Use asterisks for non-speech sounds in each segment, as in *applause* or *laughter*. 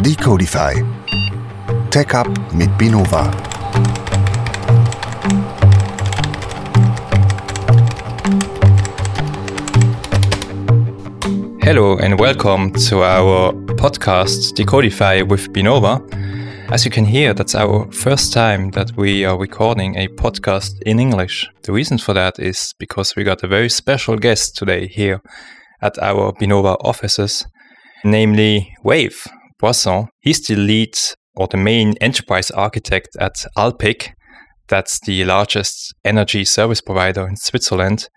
Decodify. Tech Up mit Binova. Hello and welcome to our podcast Decodify with Binova. As you can hear, that's our first time that we are recording a podcast in English. The reason for that is because we got a very special guest today here at our Binova offices, namely Ralfe Poisson. He's the lead or the main enterprise architect at Alpiq. That's the largest energy service provider in Switzerland.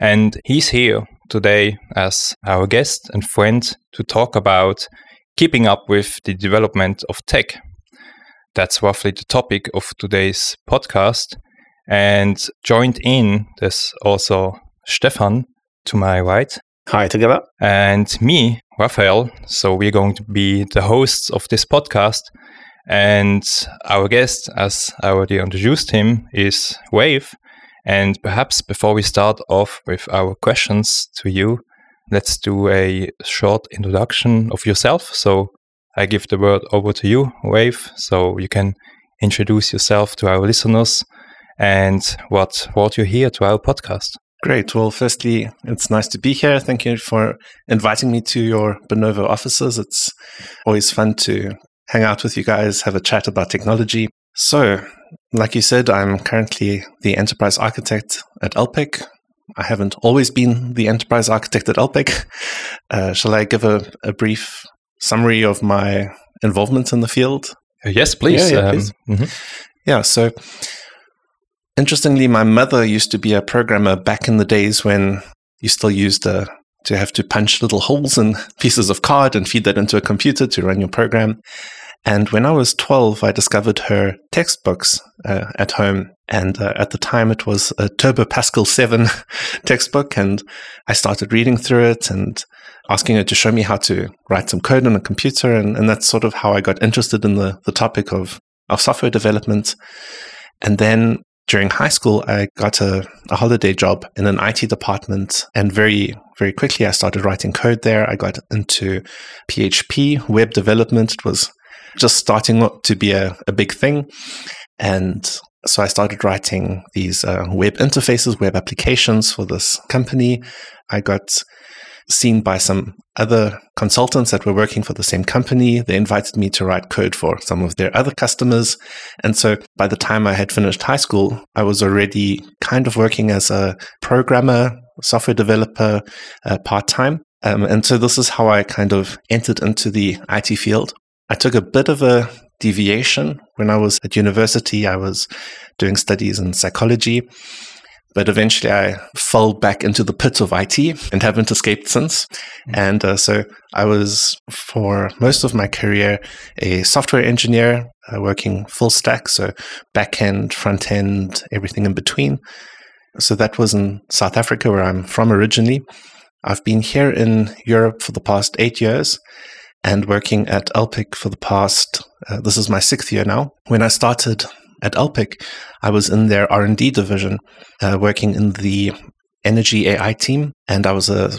And he's here today as our guest and friend to talk about keeping up with the development of tech. That's roughly the topic of today's podcast. And joined in, there's also Stefan to my right. Hi together. And me, Raphael. So we're going to be the hosts of this podcast. And our guest, as I already introduced him, is Ralfe. And perhaps before we start off with our questions to you, let's do a short introduction of yourself. So I give the word over to you, Ralfe, so you can introduce yourself to our listeners and what brought you here to our podcast. Great. Well, firstly, it's nice to be here. Thank you for inviting me to your Binova offices. It's always fun to hang out with you guys, have a chat about technology. So, like you said, I'm currently the enterprise architect at Alpiq. I haven't always been the enterprise architect at Alpiq. Uh, shall I give a, a, brief summary of my involvement in the field? Yes, please. Yeah, yeah, um, please. Mm-hmm. yeah, so interestingly, my mother used to be a programmer back in the days when you still used uh, to have to punch little holes in *laughs* pieces of card and feed that into a computer to run your program. And when I was 12, I discovered her textbooks uh, at home. And uh, at the time, it was a Turbo Pascal 7 *laughs* textbook. And I started reading through it and asking her to show me how to write some code on a computer. And, and that's sort of how I got interested in the, the topic of, of software development. And then during high school, I got a, a holiday job in an IT department. And very, very quickly, I started writing code there. I got into PHP, web development. It was just starting to be a, a big thing. And so I started writing these uh, web interfaces, web applications for this company. I got seen by some other consultants that were working for the same company. They invited me to write code for some of their other customers. And so by the time I had finished high school, I was already kind of working as a programmer, software developer uh, part time. Um, and so this is how I kind of entered into the IT field. I took a bit of a deviation when I was at university. I was doing studies in psychology, but eventually I fell back into the pit of IT and haven't escaped since. Mm-hmm. And uh, so I was, for most of my career, a software engineer uh, working full stack, so back end, front end, everything in between. So that was in South Africa, where I'm from originally. I've been here in Europe for the past eight years and working at Alpiq for the past. Uh, this is my sixth year now. When I started at Alpiq, I was in their R and D division, uh, working in the energy AI team, and I was a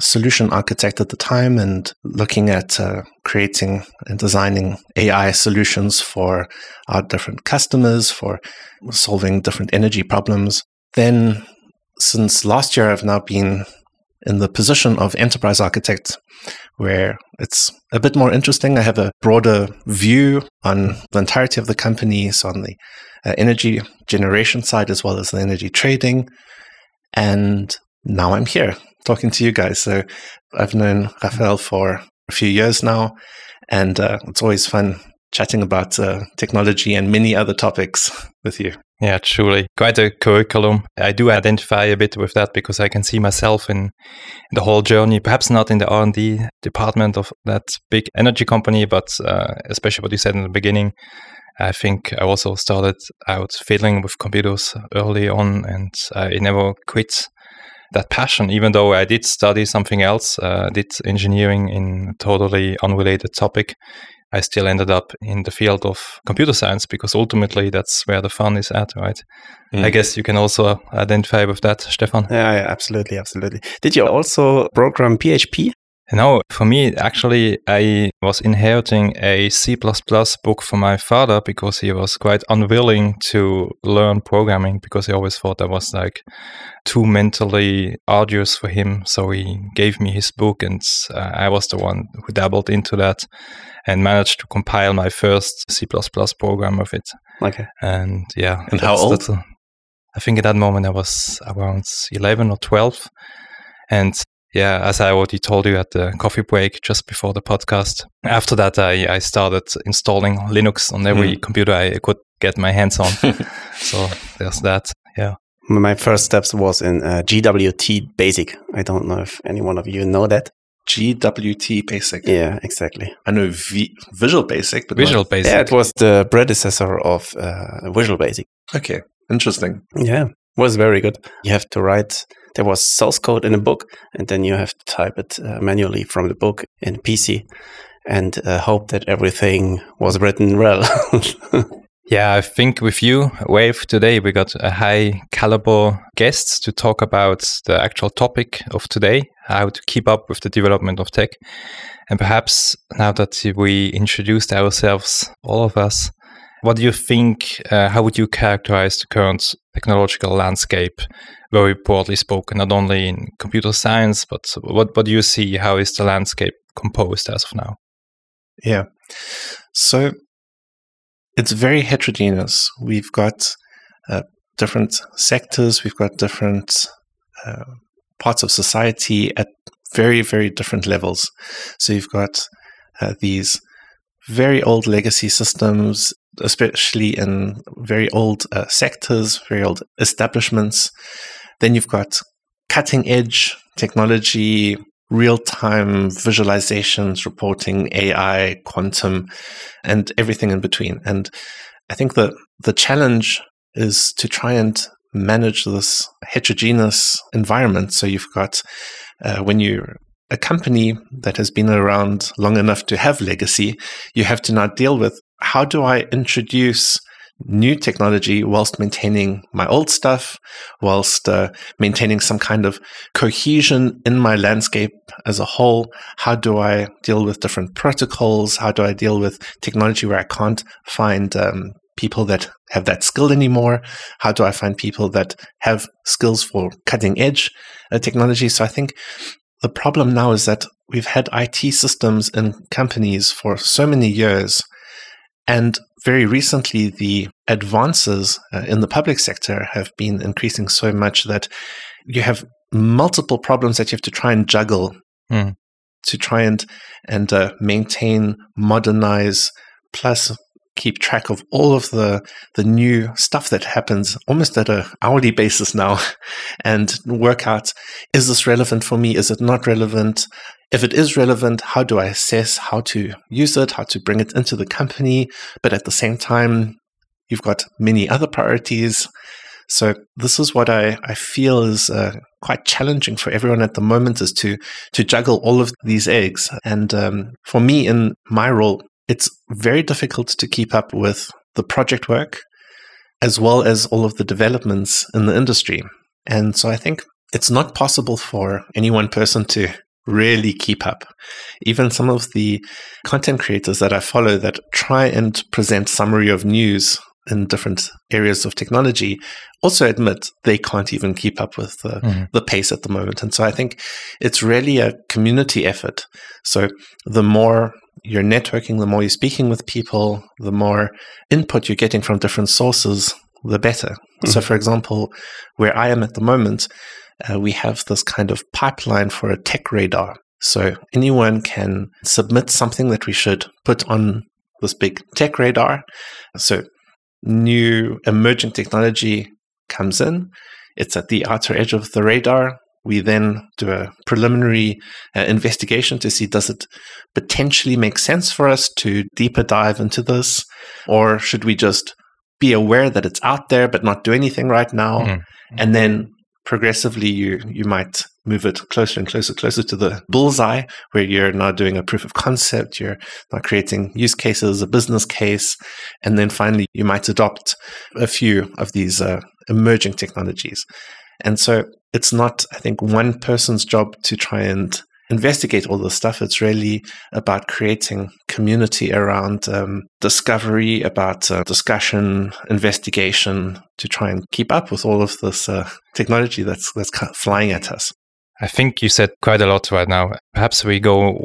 solution architect at the time and looking at uh, creating and designing AI solutions for our different customers for solving different energy problems. Then, since last year, I've now been in the position of enterprise architect, where it's a bit more interesting. I have a broader view on the entirety of the companies, on the uh, energy generation side as well as the energy trading. And now I'm here talking to you guys. So I've known Raphael for a few years now, and uh, it's always fun chatting about uh, technology and many other topics with you. Yeah, truly. Quite a curriculum. I do identify a bit with that because I can see myself in, the whole journey, perhaps not in the R&D department of that big energy company, but uh, especially what you said in the beginning. I think I also started out fiddling with computers early on and I never quit that passion. Even though I did study something else, uh, did engineering in a totally unrelated topic, I still ended up in the field of computer science because ultimately that's where the fun is at, right? I Mm. guess you can also identify with that, Stefan. Yeah, yeah, absolutely, absolutely. Did you also program PHP? No, for me, actually, I was inheriting a C plus book from my father because he was quite unwilling to learn programming because he always thought that was like too mentally arduous for him. So he gave me his book, and uh, I was the one who dabbled into that and managed to compile my first C program of it. Okay. And yeah. And how old? that's a- I think at that moment I was around 11 or 12. And yeah, as I already told you at the coffee break just before the podcast, after that I, I started installing Linux on every computer I could get my hands on. *laughs* so there's that. Yeah. My first steps was in uh, GW-BASIC. I don't know if any one of you know that. GW-BASIC. Yeah, exactly. I know v- Visual Basic, but not- Visual Basic. Yeah, it was the predecessor of uh, Visual Basic. okay, interesting. Yeah, was very good. You have to write. There was source code in a book, and then you have to type it uh, manually from the book in PC, and uh, hope that everything was written well. *laughs* Yeah, I think with you, Ralfe, today we got a high caliber guests to talk about the actual topic of today, how to keep up with the development of tech. And perhaps now that we introduced ourselves, all of us, what do you think? Uh, how would you characterize the current technological landscape, very broadly spoken, not only in computer science, but what, what do you see? How is the landscape composed as of now? Yeah. So it's very heterogeneous. We've got uh, different sectors, we've got different uh, parts of society at very, very different levels. So you've got uh, these very old legacy systems, especially in very old uh, sectors, very old establishments. Then you've got cutting edge technology, real time visualizations, reporting, AI, quantum, and everything in between. And I think that the challenge is to try and manage this heterogeneous environment. So you've got, uh, when you're a company that has been around long enough to have legacy, you have to now deal with how do I introduce new technology whilst maintaining my old stuff, whilst uh, maintaining some kind of cohesion in my landscape as a whole. How do I deal with different protocols? How do I deal with technology where I can't find um, people that have that skill anymore? How do I find people that have skills for cutting edge uh, technology? So I think the problem now is that we've had IT systems in companies for so many years. And very recently, the advances uh, in the public sector have been increasing so much that you have multiple problems that you have to try and juggle Mm. to try and and uh, maintain, modernize, plus keep track of all of the the new stuff that happens almost at a hourly basis now, *laughs* and work out is this relevant for me? Is it not relevant? If it is relevant, how do I assess how to use it, how to bring it into the company? But at the same time, you've got many other priorities. So this is what I, I feel is uh, quite challenging for everyone at the moment is to to juggle all of these eggs. And um, for me, in my role, it's very difficult to keep up with the project work as well as all of the developments in the industry. And so I think it's not possible for any one person to really keep up. Even some of the content creators that I follow that try and present summary of news in different areas of technology also admit they can't even keep up with the, Mhm. the pace at the moment. And so I think it's really a community effort. So the more you're networking, the more you're speaking with people, the more input you're getting from different sources, the better. So, for example, where I am at the moment, uh, we have this kind of pipeline for a tech radar. So anyone can submit something that we should put on this big tech radar. So new emerging technology comes in, it's at the outer edge of the radar. We then do a preliminary uh, investigation to see does it potentially make sense for us to deeper dive into this, or should we just be aware that it's out there but not do anything right now? Mhm. And then progressively you you might move it closer and closer closer to the bullseye where you're now doing a proof of concept you're now creating use cases a business case and then finally you might adopt a few of these uh, emerging technologies. And so it's not i think one person's job to try and investigate all this stuff. It's really about creating community around um, discovery, about uh, discussion, investigation to try and keep up with all of this uh, technology that's that's flying at us. I think you said quite a lot right now. Perhaps we go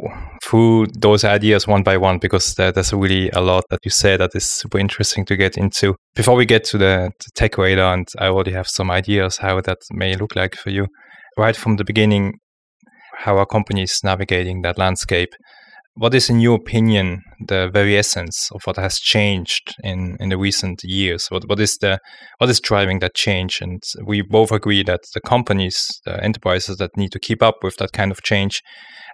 through those ideas one by one because there's really a lot that you said that is super interesting to get into. Before we get to the, the tech radar, and I already have some ideas how that may look like for you. Right from the beginning, how are companies navigating that landscape? What is, in your opinion, the very essence of what has changed in, in the recent years? What what is the what is driving that change? And we both agree that the companies, the enterprises that need to keep up with that kind of change,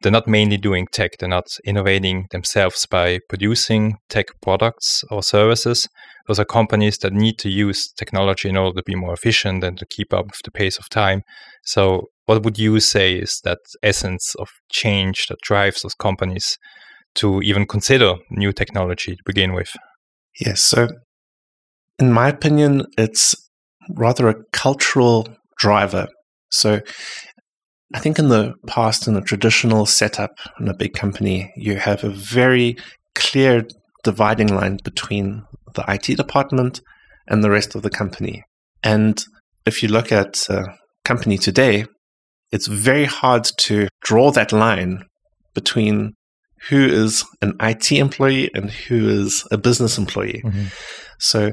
they're not mainly doing tech. They're not innovating themselves by producing tech products or services. Those are companies that need to use technology in order to be more efficient and to keep up with the pace of time. So what would you say is that essence of change that drives those companies to even consider new technology to begin with? Yes. So, in my opinion, it's rather a cultural driver. So, I think in the past, in a traditional setup in a big company, you have a very clear dividing line between the IT department and the rest of the company. And if you look at a company today, it's very hard to draw that line between who is an IT employee and who is a business employee. Mm-hmm. So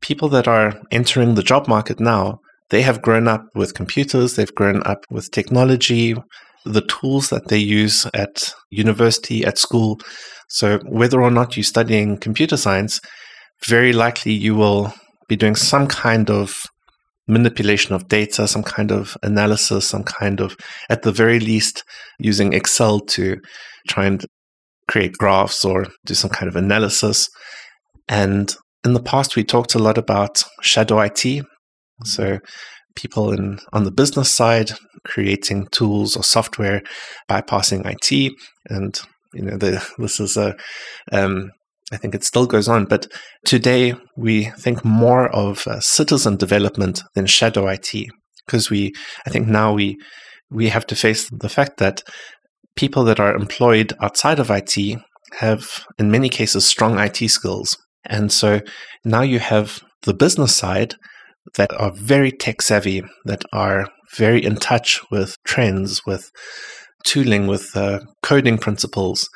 people that are entering the job market now, they have grown up with computers, they've grown up with technology, the tools that they use at university, at school. So whether or not you're studying computer science, very likely you will be doing some kind of manipulation of data, some kind of analysis, some kind of, at the very least, using Excel to try and create graphs or do some kind of analysis. And in the past, we talked a lot about shadow IT. So people in on the business side creating tools or software bypassing IT and you know the, this is a um, I think it still goes on. But today we think more of uh, citizen development than shadow IT because we, I think now we we have to face the fact that people that are employed outside of IT have, in many cases, strong IT skills, and so now you have the business side that are very tech savvy, that are very in touch with trends, with tooling with uh, coding principles.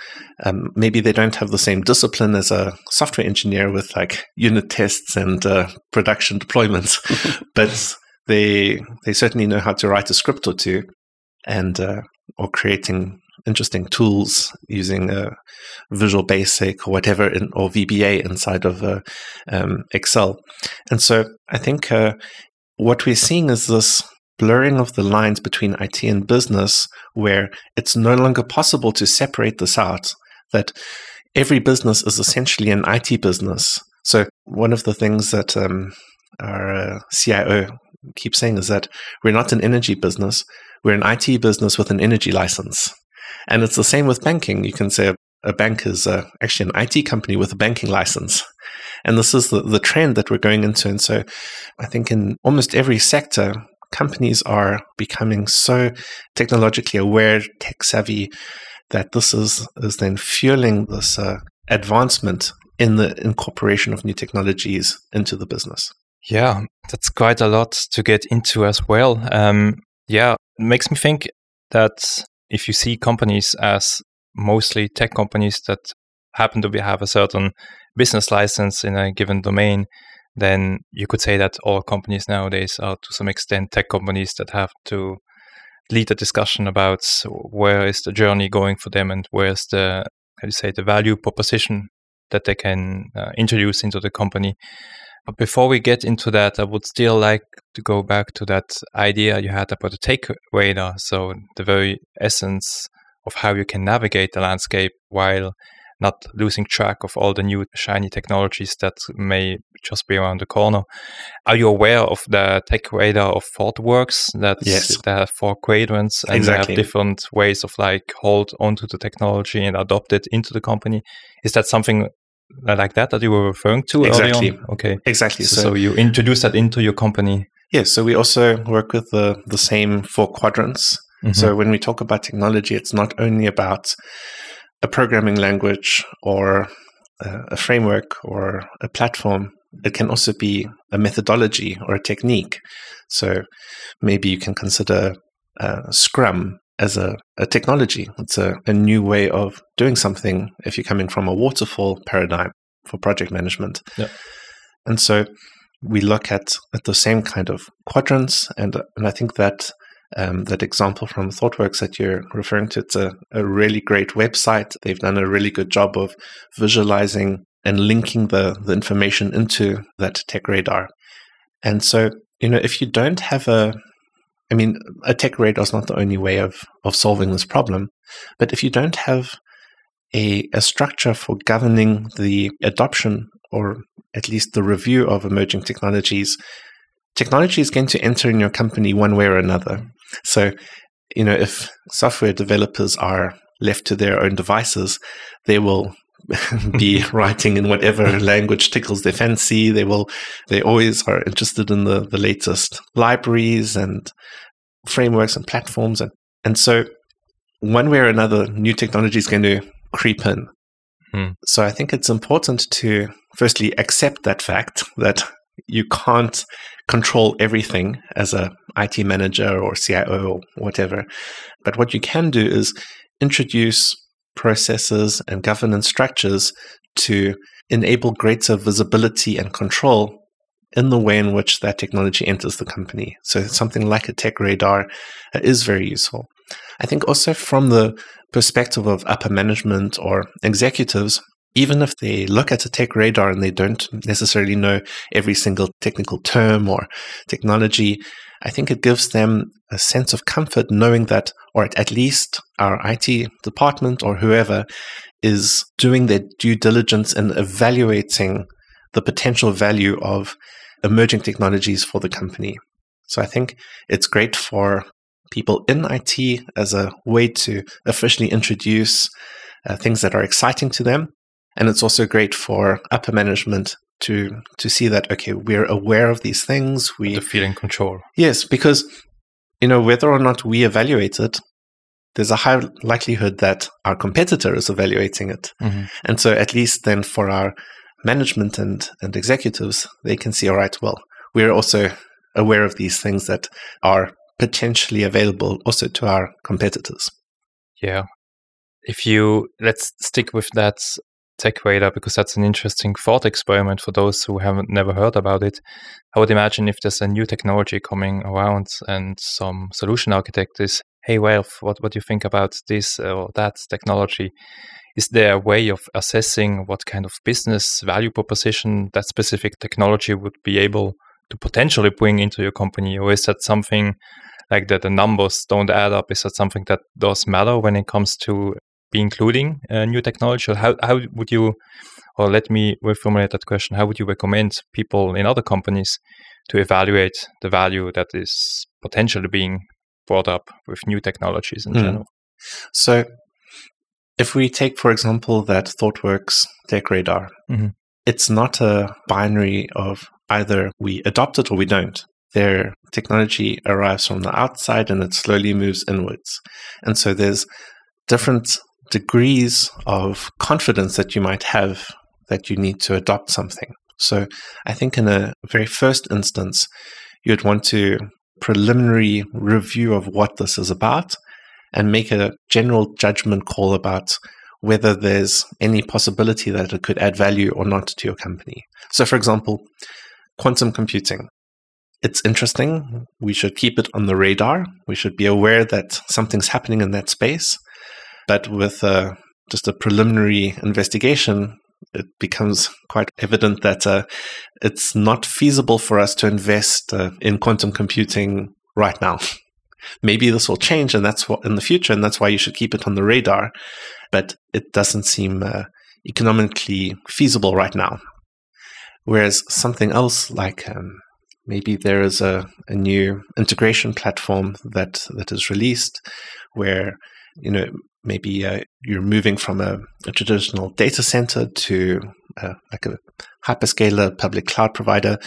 Um, maybe they don't have the same discipline as a software engineer with like unit tests and uh, production deployments, *laughs* but they they certainly know how to write a script or two, and uh, or creating interesting tools using uh, Visual Basic or whatever, in, or VBA inside of uh, um, Excel. And so I think uh, what we're seeing is this blurring of the lines between IT and business, where it's no longer possible to separate this out, that every business is essentially an IT business. So, one of the things that um, our uh, CIO keeps saying is that we're not an energy business, we're an IT business with an energy license. And it's the same with banking. You can say a, bank is uh, actually an IT company with a banking license. And this is the, the trend that we're going into. And so I think in almost every sector, companies are becoming so technologically aware, tech savvy, that this is, is then fueling this uh, advancement in the incorporation of new technologies into the business. Yeah, that's quite a lot to get into as well. Um, yeah, it makes me think that if you see companies as mostly tech companies that happen to be, have a certain business license in a given domain, then you could say that all companies nowadays are to some extent tech companies that have to lead a discussion about where is the journey going for them and where's the how do you say the value proposition that they can uh, introduce into the company. But before we get into that, I would still like to go back to that idea you had about the tech radar. So the very essence of how you can navigate the landscape while not losing track of all the new shiny technologies that may just be around the corner. Are you aware of the tech radar of ThoughtWorks? That Yes. there are four quadrants and Exactly. they have different ways of like hold onto the technology and adopt it into the company. Is that something like that that you were referring to Exactly. Okay. Exactly. So, So, you introduce that into your company. yeah, so we also work with the, the same four quadrants. Mhm. So when we talk about technology, it's not only about a programming language or a, framework or a platform. It can also be a methodology or a technique. So maybe you can consider uh, Scrum as a, a technology. It's a, a new way of doing something if you're coming from a waterfall paradigm for project management. Yeah. And so we look at, at the same kind of quadrants, and and I think that um, that example from ThoughtWorks that you're referring to, it's a, a really great website. They've done a really good job of visualizing and linking the, the information into that tech radar. And so, you know, if you don't have a, I mean, a tech radar is not the only way of, of solving this problem, but if you don't have a, a structure for governing the adoption or at least the review of emerging technologies, technology is going to enter in your company one way or another. So, you know, if software developers are left to their own devices, they will *laughs* be *laughs* writing in whatever language tickles their fancy. They will, they always are interested in the, the latest libraries and frameworks and platforms. And, and so, one way or another, new technology is going to creep in. Hmm. So, I think it's important to firstly accept that fact that you can't control everything as a IT manager or CIO or whatever. But what you can do is introduce processes and governance structures to enable greater visibility and control in the way in which that technology enters the company. So something like a tech radar uh, is very useful. I think also from the perspective of upper management or executives, even if they look at a tech radar and they don't necessarily know every single technical term or technology, I think it gives them a sense of comfort knowing that, or at least our IT department or whoever is doing their due diligence in evaluating the potential value of emerging technologies for the company. So I think it's great for people in IT as a way to officially introduce uh, things that are exciting to them. And it's also great for upper management to to see that okay, we're aware of these things. We The feeling control. Yes, because you know whether or not we evaluate it, there's a high likelihood that our competitor is evaluating it, Mhm. and so at least then for our management and and executives, they can see all right. Well, we're also aware of these things that are potentially available also to our competitors. Yeah. If you let's stick with that tech radar because that's an interesting thought experiment for those who haven't never heard about it. I would imagine if there's a new technology coming around and some solution architect is, hey Ralfe, what what do you think about this or that technology? Is there a way of assessing what kind of business value proposition that specific technology would be able to potentially bring into your company, or is that something like that the numbers don't add up? Is that something that does matter when it comes to be including uh, new technology? How how would you, or let me reformulate that question: How would you recommend people in other companies to evaluate the value that is potentially being brought up with new technologies in Hmm. general? So, if we take, for example, that ThoughtWorks Tech Radar, Mhm. it's not a binary of either we adopt it or we don't. Their technology arrives from the outside and it slowly moves inwards. And so there's different degrees of confidence that you might have that you need to adopt something. So I think in a very first instance, you'd want to preliminary review of what this is about and make a general judgment call about whether there's any possibility that it could add value or not to your company. So, for example, quantum computing. It's interesting. We should keep it on the radar. We should be aware that something's happening in that space. But with uh, just a preliminary investigation, it becomes quite evident that uh, it's not feasible for us to invest uh, in quantum computing right now. Maybe this will change, and that's what in the future, and that's why you should keep it on the radar. But it doesn't seem uh, economically feasible right now. Whereas something else like um, maybe there is a, a new integration platform that that is released where you know maybe uh, you're moving from a, a, traditional data center to uh, like a hyperscaler public cloud provider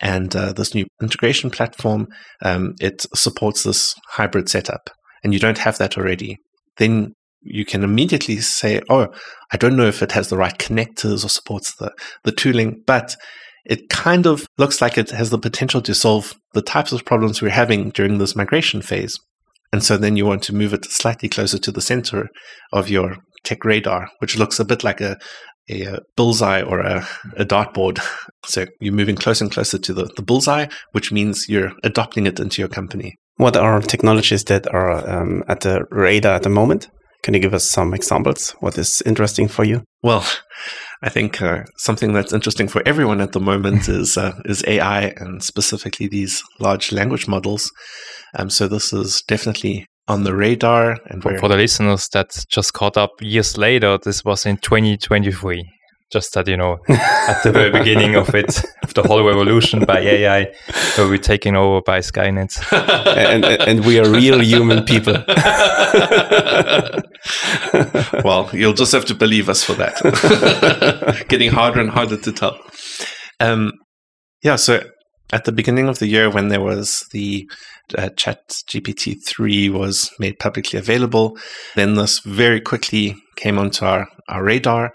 and uh, this new integration platform um, it supports this hybrid setup and you don't have that already then you can immediately say oh i don't know if it has the right connectors or supports the, the tooling but it kind of looks like it has the potential to solve the types of problems we're having during this migration phase. And so then you want to move it slightly closer to the center of your tech radar, which looks a bit like a, a, bullseye or a, a dartboard. *laughs* So you're moving closer and closer to the, the bullseye, which means you're adopting it into your company. What are technologies that are um, at the radar at the moment? Can you give us some examples? What is interesting for you? Well, I think uh, something that's interesting for everyone at the moment *laughs* is uh, is AI and specifically these large language models. Um, so this is definitely on the radar. And for, for the listeners that just caught up years later, this was in 2023 just that you know *laughs* at the very beginning of it of the whole revolution by ai where we're taken over by skynet. And, and we are real human people. *laughs* Well you'll just have to believe us for that. *laughs* Getting harder and harder to tell. Um, yeah so at the beginning of the year when there was the uh, chat gpt-3 was made publicly available then this very quickly came onto our, our radar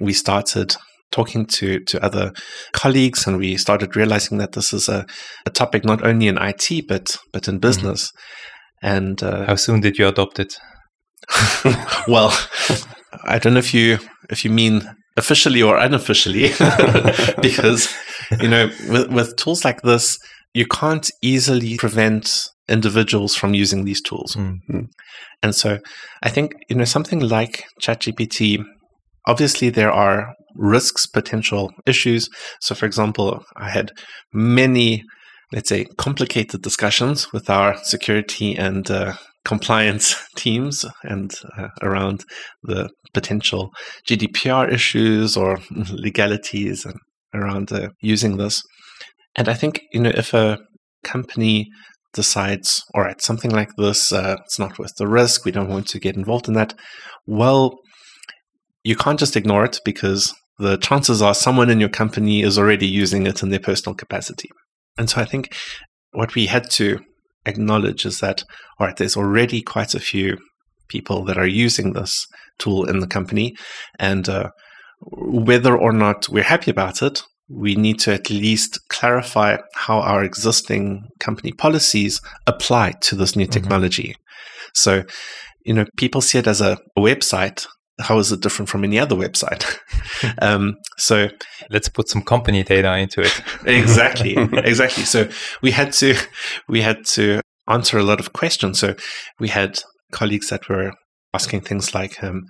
we started talking to, to other colleagues and we started realizing that this is a, a topic not only in IT but but in mm-hmm. business. Mm-hmm. And uh, how soon did you adopt it? *laughs* well, I don't know if you if you mean officially or unofficially, *laughs* because you know with, with tools like this, you can't easily prevent individuals from using these tools. Mm-hmm. And so I think you know something like ChatGPT obviously there are risks, potential issues. So, for example, I had many, let's say, complicated discussions with our security and uh, compliance *laughs* teams and uh, around the potential GDPR issues or *laughs* legalities and around uh, using this. And I think, you know, if a company decides, all right, something like this, uh, it's not worth the risk, we don't want to get involved in that, well, you can't just ignore it because the chances are someone in your company is already using it in their personal capacity. And so I think what we had to acknowledge is that, all right, there's already quite a few people that are using this tool in the company. And uh, whether or not we're happy about it, we need to at least clarify how our existing company policies apply to this new mm-hmm. technology. So, you know, people see it as a website how is it different from any other website? *laughs* um, so let's put some company data into it. *laughs* exactly, exactly. So we had to we had to answer a lot of questions. So we had colleagues that were asking things like, um,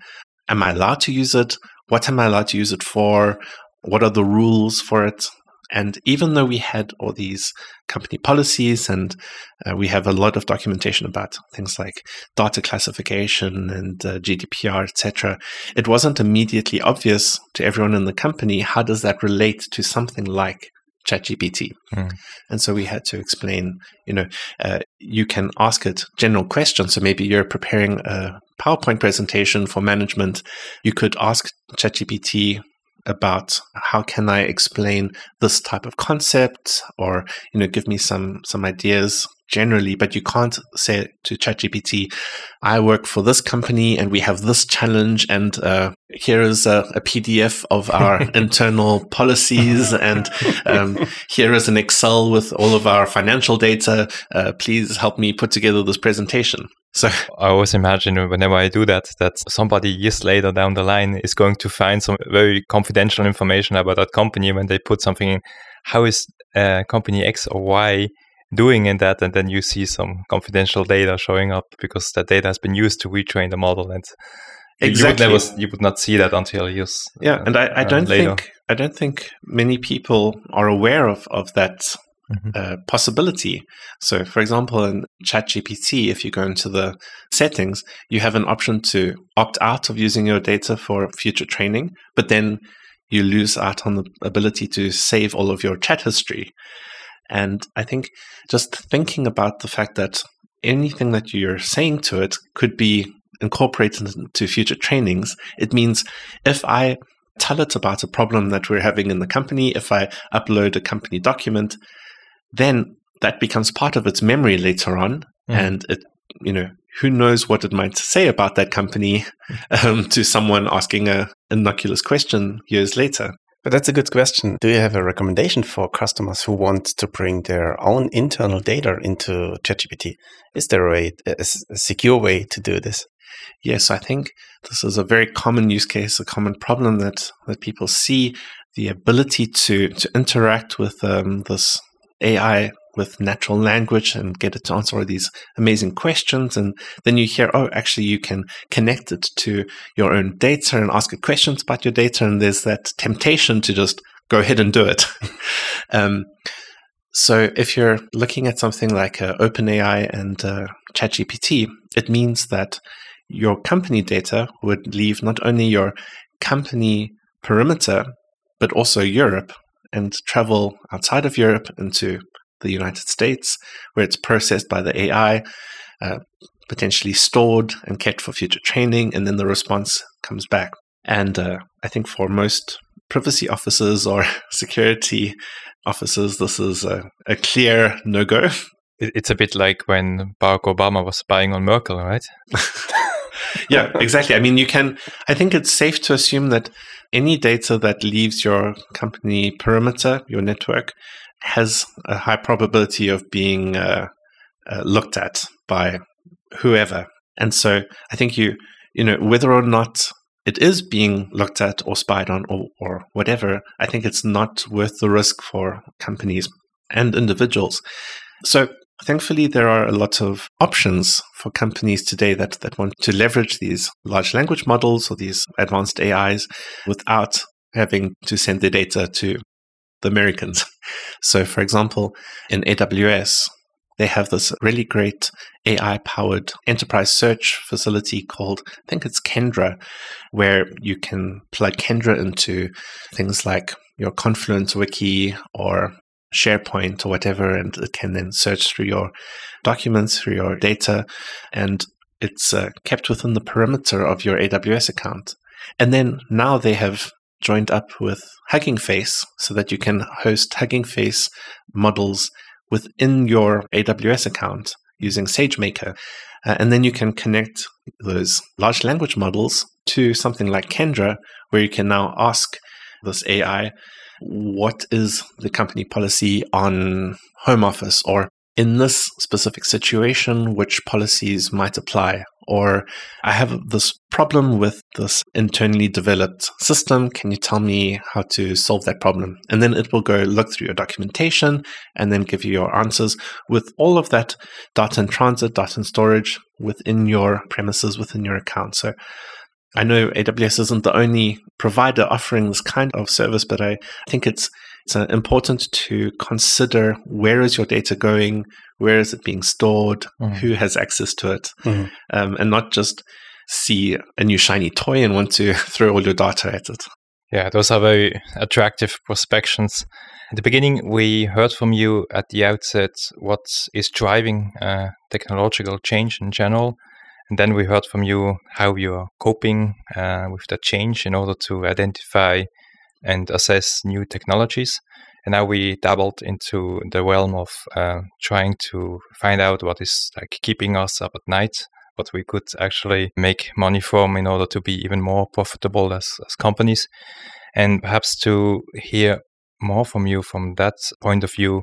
"Am I allowed to use it? What am I allowed to use it for? What are the rules for it? And even though we had all these company policies and uh, we have a lot of documentation about things like data classification and uh, GDPR, etc., it wasn't immediately obvious to everyone in the company how does that relate to something like ChatGPT. Mm. And so we had to explain, you know, uh, you can ask it general questions. So maybe you're preparing a PowerPoint presentation for management. You could ask ChatGPT about how can I explain this type of concept or you know give me some some ideas generally but you can't say to ChatGPT I work for this company and we have this challenge and uh, here is a, a, PDF of our *laughs* internal policies and um, here is an Excel with all of our financial data. Uh, please help me put together this presentation so I always imagine whenever I do that, that somebody years later down the line is going to find some very confidential information about that company when they put something in. How is uh, company X or Y doing in that? And then you see some confidential data showing up because that data has been used to retrain the model. And exactly. you would, never, you would not see that until years. Yeah, uh, and I, I don't uh, think I don't think many people are aware of of that Mhm. uh, possibility. So, for example, in ChatGPT, if you go into the settings, you have an option to opt out of using your data for future training, but then you lose out on the ability to save all of your chat history. And I think just thinking about the fact that anything that you're saying to it could be incorporated into future trainings, it means if I tell it about a problem that we're having in the company, if I upload a company document, then that becomes part of its memory later on. Mhm. And it, you know, who knows what it might say about that company *laughs* um, to someone asking a innocuous question years later. But that's a good question. Do you have a recommendation for customers who want to bring their own internal data into ChatGPT? Is there a, way, a secure way to do this? Yes, I think this is a very common use case, a common problem that, that people see the ability to, to interact with um, this AI with natural language and get it to answer all these amazing questions. And then you hear, oh, actually, you can connect it to your own data and ask it questions about your data. And there's that temptation to just go ahead and do it. *laughs* um, so if you're looking at something like uh, OpenAI and uh, ChatGPT, it means that your company data would leave not only your company perimeter, but also Europe and travel outside of Europe into the United States, where it's processed by the AI, uh, potentially stored and kept for future training, and then the response comes back. And uh, I think for most privacy officers or *laughs* security officers, this is a, a clear no go. It's a bit like when Barack Obama was spying on Merkel, right? *laughs* yeah, exactly. I mean, you can, I think it's safe to assume that any data that leaves your company perimeter, your network, has a high probability of being uh, uh, looked at by whoever. And so I think you, you know, whether or not it is being looked at or spied on or, or whatever, I think it's not worth the risk for companies and individuals. So thankfully, there are a lot of options for companies today that, that want to leverage these large language models or these advanced AIs without having to send their data to the Americans. *laughs* So, for example, in AWS, they have this really great AI powered enterprise search facility called, I think it's Kendra, where you can plug Kendra into things like your Confluence wiki or SharePoint or whatever, and it can then search through your documents, through your data, and it's uh, kept within the perimeter of your AWS account. And then now they have joined up with Hugging Face so that you can host Hugging Face models within your AWS account using SageMaker. Uh, and then you can connect those large language models to something like Kendra, where you can now ask this AI, what is the company policy on home office? Or in this specific situation, which policies might apply? Or I have this problem with this internally developed system. Can you tell me how to solve that problem? And then it will go look through your documentation and then give you your answers with all of that data in transit, data in storage within your premises, within your account. So I know AWS isn't the only provider offering this kind of service, but I think it's it's uh, important to consider where is your data going, where is it being stored, Mhm. who has access to it, Mhm. um, and not just see a new shiny toy and want to *laughs* throw all your data at it. Yeah, those are very attractive prospections. At the beginning, we heard from you at the outset what is driving uh, technological change in general. And then we heard from you how you are coping uh, with that change in order to identify and assess new technologies. And now we dabbled into the realm of uh, trying to find out what is like keeping us up at night, what we could actually make money from in order to be even more profitable as, as companies. And perhaps to hear more from you from that point of view,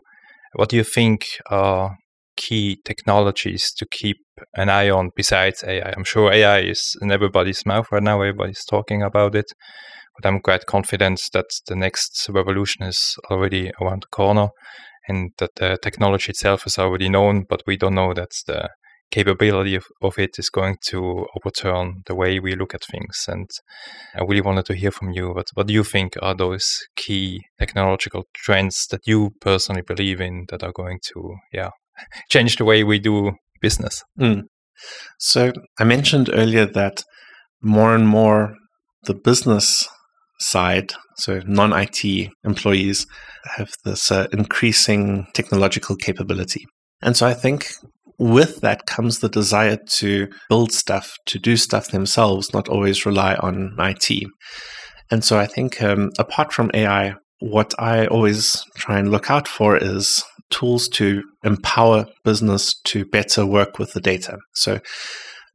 what do you think are key technologies to keep an eye on besides AI? I'm sure AI is in everybody's mouth right now, everybody's talking about it. But I'm quite confident that the next revolution is already around the corner and that the technology itself is already known, but we don't know that the capability of, of it is going to overturn the way we look at things. And I really wanted to hear from you. What, what do you think are those key technological trends that you personally believe in that are going to, yeah, *laughs* change the way we do business? Mm. So I mentioned earlier that more and more the business side, so non IT employees, have this uh, increasing technological capability. And so I think with that comes the desire to build stuff, to do stuff themselves, not always rely on IT. And so I think um, apart from AI, what I always try and look out for is tools to empower business to better work with the data. So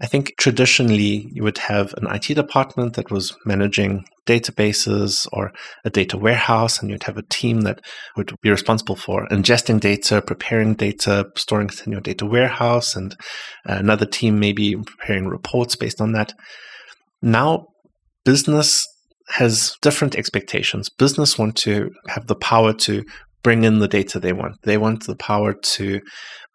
I think traditionally you would have an IT department that was managing databases or a data warehouse, and you'd have a team that would be responsible for ingesting data, preparing data, storing it in your data warehouse, and another team maybe preparing reports based on that. Now, business has different expectations. Business want to have the power to bring in the data they want. They want the power to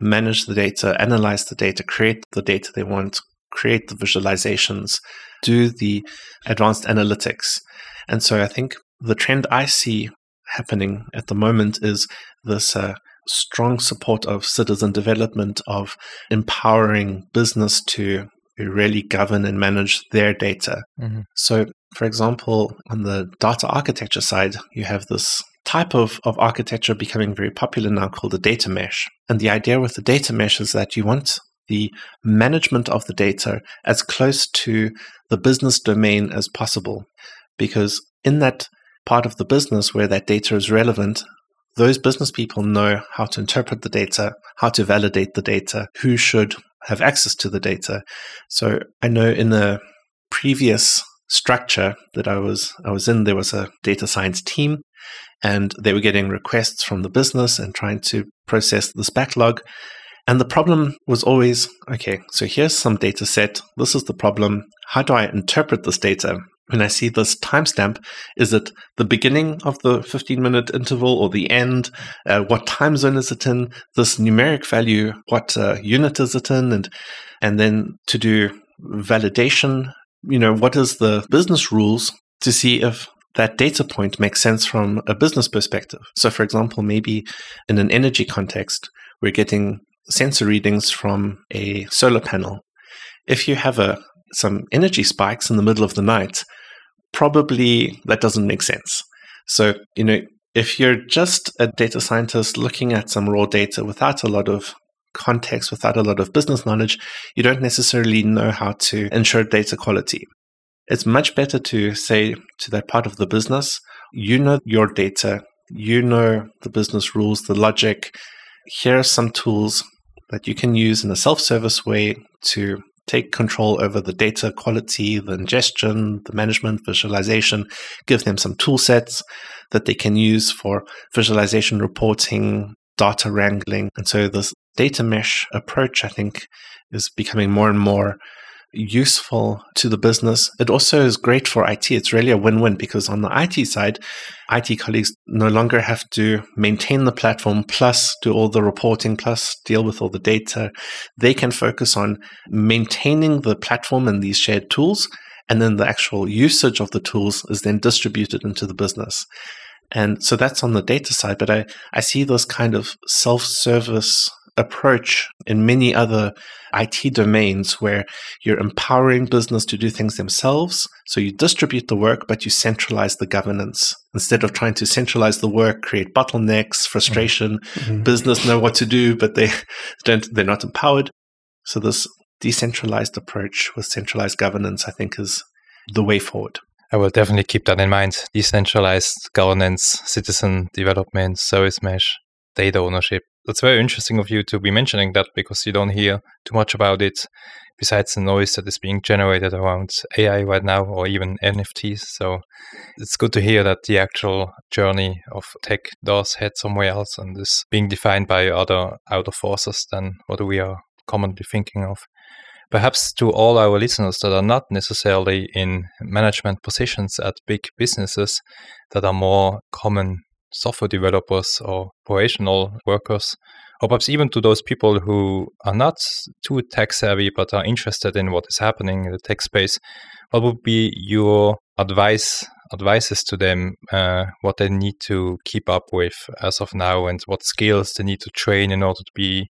manage the data, analyze the data, create the data they want, create the visualizations, do the advanced analytics. And so I think the trend I see happening at the moment is this uh, strong support of citizen development, of empowering business to really govern and manage their data. Mm-hmm. So, for example, on the data architecture side, you have this type of, of architecture becoming very popular now called the data mesh. And the idea with the data mesh is that you want the management of the data as close to the business domain as possible. Because in that part of the business where that data is relevant, those business people know how to interpret the data, how to validate the data, who should have access to the data. So I know in the previous structure that I was I was in, there was a data science team and they were getting requests from the business and trying to process this backlog. And the problem was always okay, so here's some data set. This is the problem. How do I interpret this data? When I see this timestamp, is it the beginning of the 15 minute interval or the end? Uh, what time zone is it in? This numeric value, what uh, unit is it in? And, and then to do validation, you know, what is the business rules to see if that data point makes sense from a business perspective. So, for example, maybe in an energy context, we're getting sensor readings from a solar panel. If you have a some energy spikes in the middle of the night, probably that doesn't make sense. So, you know, if you're just a data scientist looking at some raw data without a lot of context, without a lot of business knowledge, you don't necessarily know how to ensure data quality it's much better to say to that part of the business, you know your data, you know the business rules, the logic. Here are some tools that you can use in a self service way to take control over the data quality, the ingestion, the management, visualization, give them some tool sets that they can use for visualization reporting, data wrangling. And so this data mesh approach, I think, is becoming more and more useful to the business. It also is great for IT. It's really a win win because on the IT side, IT colleagues no longer have to maintain the platform, plus do all the reporting, plus deal with all the data. They can focus on maintaining the platform and these shared tools. And then the actual usage of the tools is then distributed into the business. And so that's on the data side. But I, I see this kind of self service approach in many other IT domains where you're empowering business to do things themselves. So you distribute the work, but you centralize the governance. Instead of trying to centralize the work, create bottlenecks, frustration, mm-hmm. business know what to do, but they *laughs* don't, they're not empowered. So this decentralized approach with centralized governance, I think, is the way forward. I will definitely keep that in mind. Decentralized governance, citizen development, service mesh, data ownership that's very interesting of you to be mentioning that because you don't hear too much about it besides the noise that is being generated around AI right now or even NFTs. So it's good to hear that the actual journey of tech does head somewhere else and is being defined by other outer forces than what we are commonly thinking of. Perhaps to all our listeners that are not necessarily in management positions at big businesses that are more common software developers or operational workers or perhaps even to those people who are not too tech savvy but are interested in what is happening in the tech space, what would be your advice advices to them uh, what they need to keep up with as of now and what skills they need to train in order to be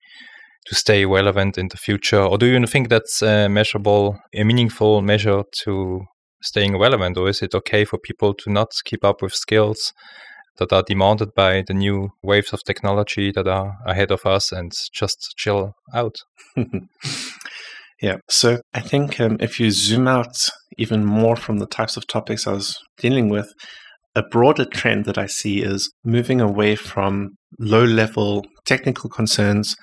to stay relevant in the future? Or do you think that's a measurable a meaningful measure to staying relevant or is it okay for people to not keep up with skills that are demanded by the new waves of technology that are ahead of us and just chill out *laughs* yeah so i think um, if you zoom out even more from the types of topics i was dealing with a broader trend that i see is moving away from low level technical concerns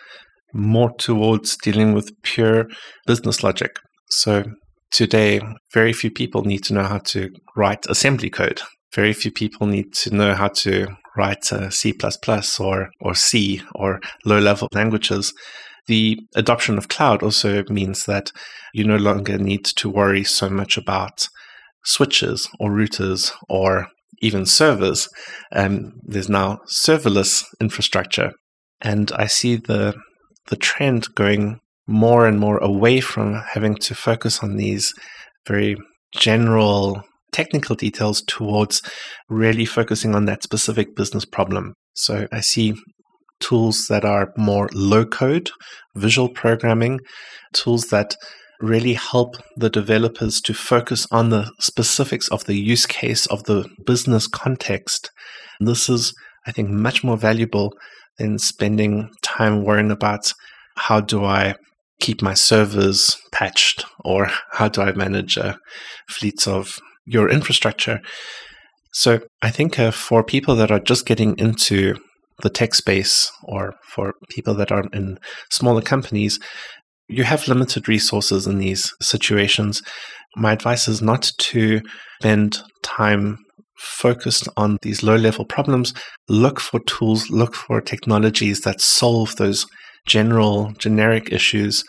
more towards dealing with pure business logic so today, very few people need to know how to write assembly code. Very few people need to know how to write uh, C++ or, or C or low level languages. The adoption of cloud also means that you no longer need to worry so much about switches or routers or even servers. Um, there's now serverless infrastructure. And I see the, the trend going more and more away from having to focus on these very general technical details towards really focusing on that specific business problem. So I see tools that are more low code, visual programming, tools that really help the developers to focus on the specifics of the use case of the business context. This is, I think, much more valuable than spending time worrying about how do I keep my servers patched or how do I manage uh, fleets of your infrastructure. So I think uh, for people that are just getting into the tech space or for people that are in smaller companies, you have limited resources in these situations. My advice is not to spend time focused on these low level problems. Look for tools, look for technologies that solve those general, generic issues,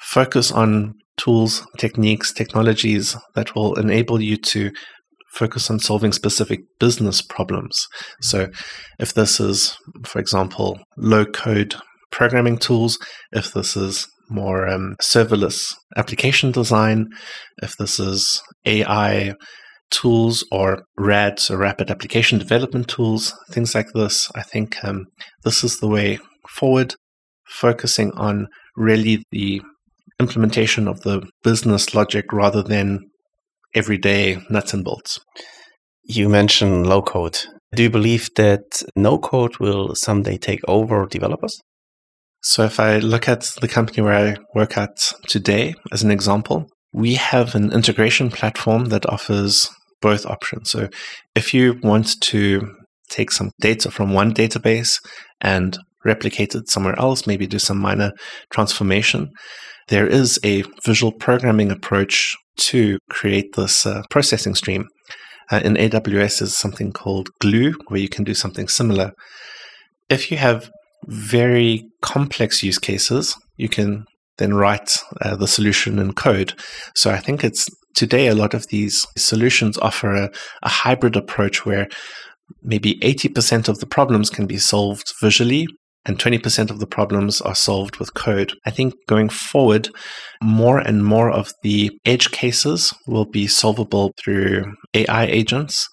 focus on tools, techniques, technologies that will enable you to focus on solving specific business problems. So, if this is, for example, low code programming tools, if this is more um, serverless application design, if this is AI tools or RADs or rapid application development tools, things like this, I think um, this is the way forward focusing on really the implementation of the business logic rather than everyday nuts and bolts. You mentioned low code. Do you believe that no code will someday take over developers? So, if I look at the company where I work at today as an example, we have an integration platform that offers both options. So, if you want to take some data from one database and replicate it somewhere else, maybe do some minor transformation. There is a visual programming approach to create this uh, processing stream. Uh, in AWS is something called Glue, where you can do something similar. If you have very complex use cases, you can then write uh, the solution in code. So I think it's today a lot of these solutions offer a, a hybrid approach where maybe 80% of the problems can be solved visually and 20% of the problems are solved with code. I think going forward, more and more of the edge cases will be solvable through AI agents.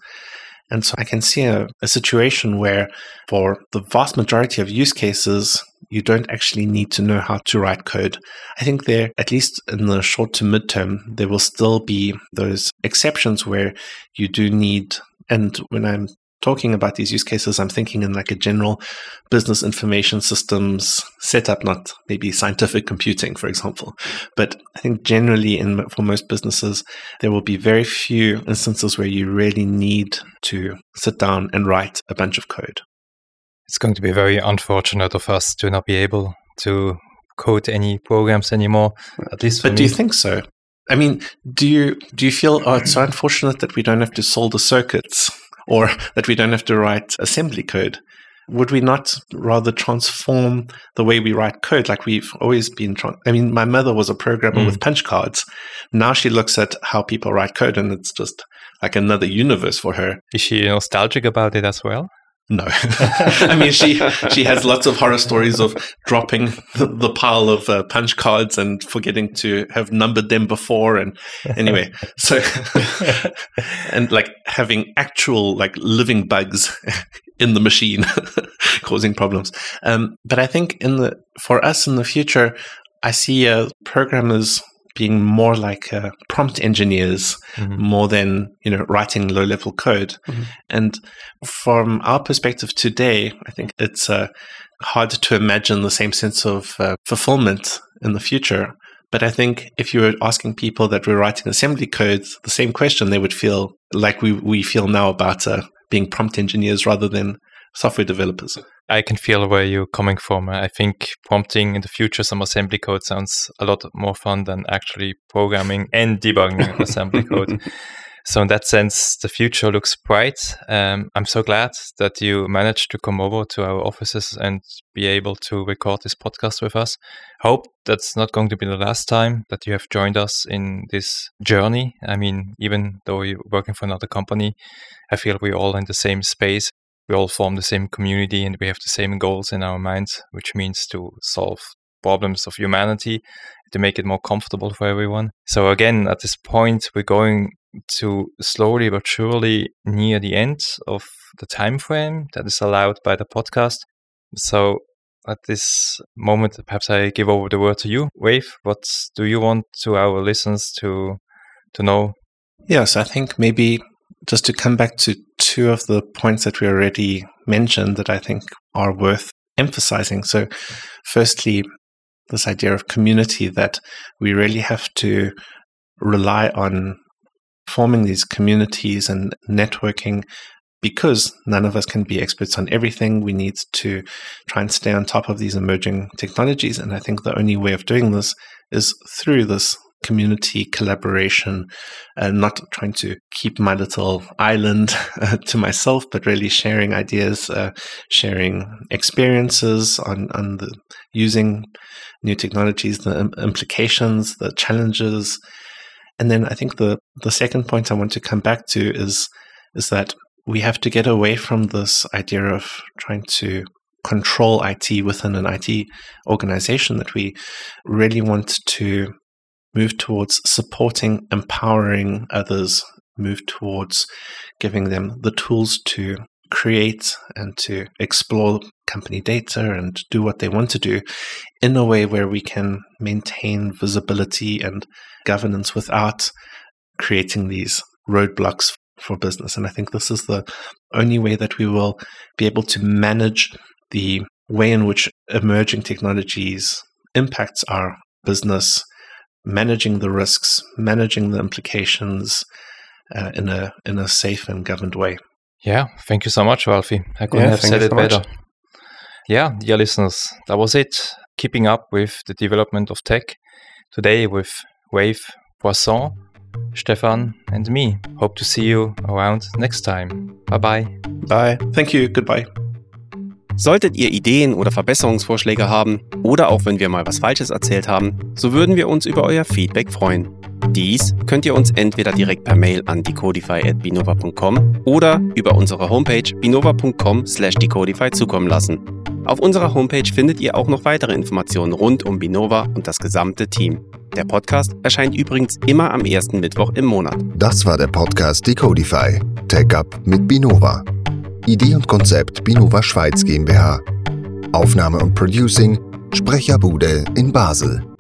And so I can see a, a, situation where, for the vast majority of use cases, you don't actually need to know how to write code. I think there, at least in the short to midterm, there will still be those exceptions where you do need and when I'm talking about these use cases, I'm thinking in like a general business information systems setup, not maybe scientific computing, for example. But I think generally, in for most businesses, there will be very few instances where you really need to sit down and write a bunch of code. It's going to be very unfortunate of us to not be able to code any programs anymore. At least, but me. do you think so? I mean, do you do you feel oh, it's so unfortunate that we don't have to solder circuits or that we don't have to write assembly code. Would we not rather transform the way we write code like we've always been? Tra- I mean, my mother was a programmer mm. with punch cards. Now she looks at how people write code and it's just like another universe for her. Is she nostalgic about it as well? No, *laughs* I mean she she has lots of horror stories of dropping the, the pile of uh, punch cards and forgetting to have numbered them before. And *laughs* anyway, so *laughs* and like having actual like living bugs in the machine causing problems. Um, but I think in the for us in the future, I see uh, programmers being more like uh, prompt engineers Mhm. more than you know writing low level code Mhm. and from our perspective today i think it's uh, hard to imagine the same sense of uh, fulfillment in the future but i think if you were asking people that were writing assembly code the same question they would feel like we, we feel now about uh, being prompt engineers rather than software developers I can feel where you're coming from. I think prompting in the future some assembly code sounds a lot more fun than actually programming and debugging *laughs* assembly code. So in that sense, the future looks bright. Um, I'm so glad that you managed to come over to our offices and be able to record this podcast with us. Hope that's not going to be the last time that you have joined us in this journey. I mean, even though you're working for another company, I feel we're all in the same space we all form the same community and we have the same goals in our minds, which means to solve problems of humanity, to make it more comfortable for everyone. So again, at this point, we're going to slowly but surely near the end of the time frame that is allowed by the podcast. So at this moment, perhaps I give over the word to you, Ralfe. What do you want to our listeners to to know? Yes, I think maybe just to come back to two of the points that we already mentioned that I think are worth emphasizing. So, firstly, this idea of community that we really have to rely on forming these communities and networking because none of us can be experts on everything. We need to try and stay on top of these emerging technologies. And I think the only way of doing this is through this community collaboration and not trying to keep my little island *laughs* uh, to myself, but really sharing ideas, uh, sharing experiences on, on the using new technologies, the implications, the challenges. And then I think the, the second point I want to come back to is is that we have to get away from this idea of trying to control IT within an IT organization that we really want to move towards supporting, empowering others, move towards giving them the tools to create and to explore company data and do what they want to do in a way where we can maintain visibility and governance without creating these roadblocks for business. And I think this is the only way that we will be able to manage the way in which emerging technologies impacts our business managing the risks, managing the implications uh, in a in a safe and governed way. Yeah, thank you so much, Ralphie. I couldn't Yeah, have said it so much. better. Yeah, dear listeners, that was it. Keeping up with the development of tech today with Ralfe, Poisson, Stefan, and me. Hope to see you around next time. Bye bye. Bye. Thank you. Goodbye. Solltet ihr Ideen oder Verbesserungsvorschläge haben oder auch wenn wir mal was Falsches erzählt haben, so würden wir uns über euer Feedback freuen. Dies könnt ihr uns entweder direkt per Mail an decodify.binova.com oder über unsere Homepage binova.com/decodify zukommen lassen. Auf unserer Homepage findet ihr auch noch weitere Informationen rund um Binova und das gesamte Team. Der Podcast erscheint übrigens immer am ersten Mittwoch im Monat. Das war der Podcast Decodify. Tech Up mit Binova. Idee und Konzept Binova Schweiz GmbH. Aufnahme und Producing Sprecherbude in Basel.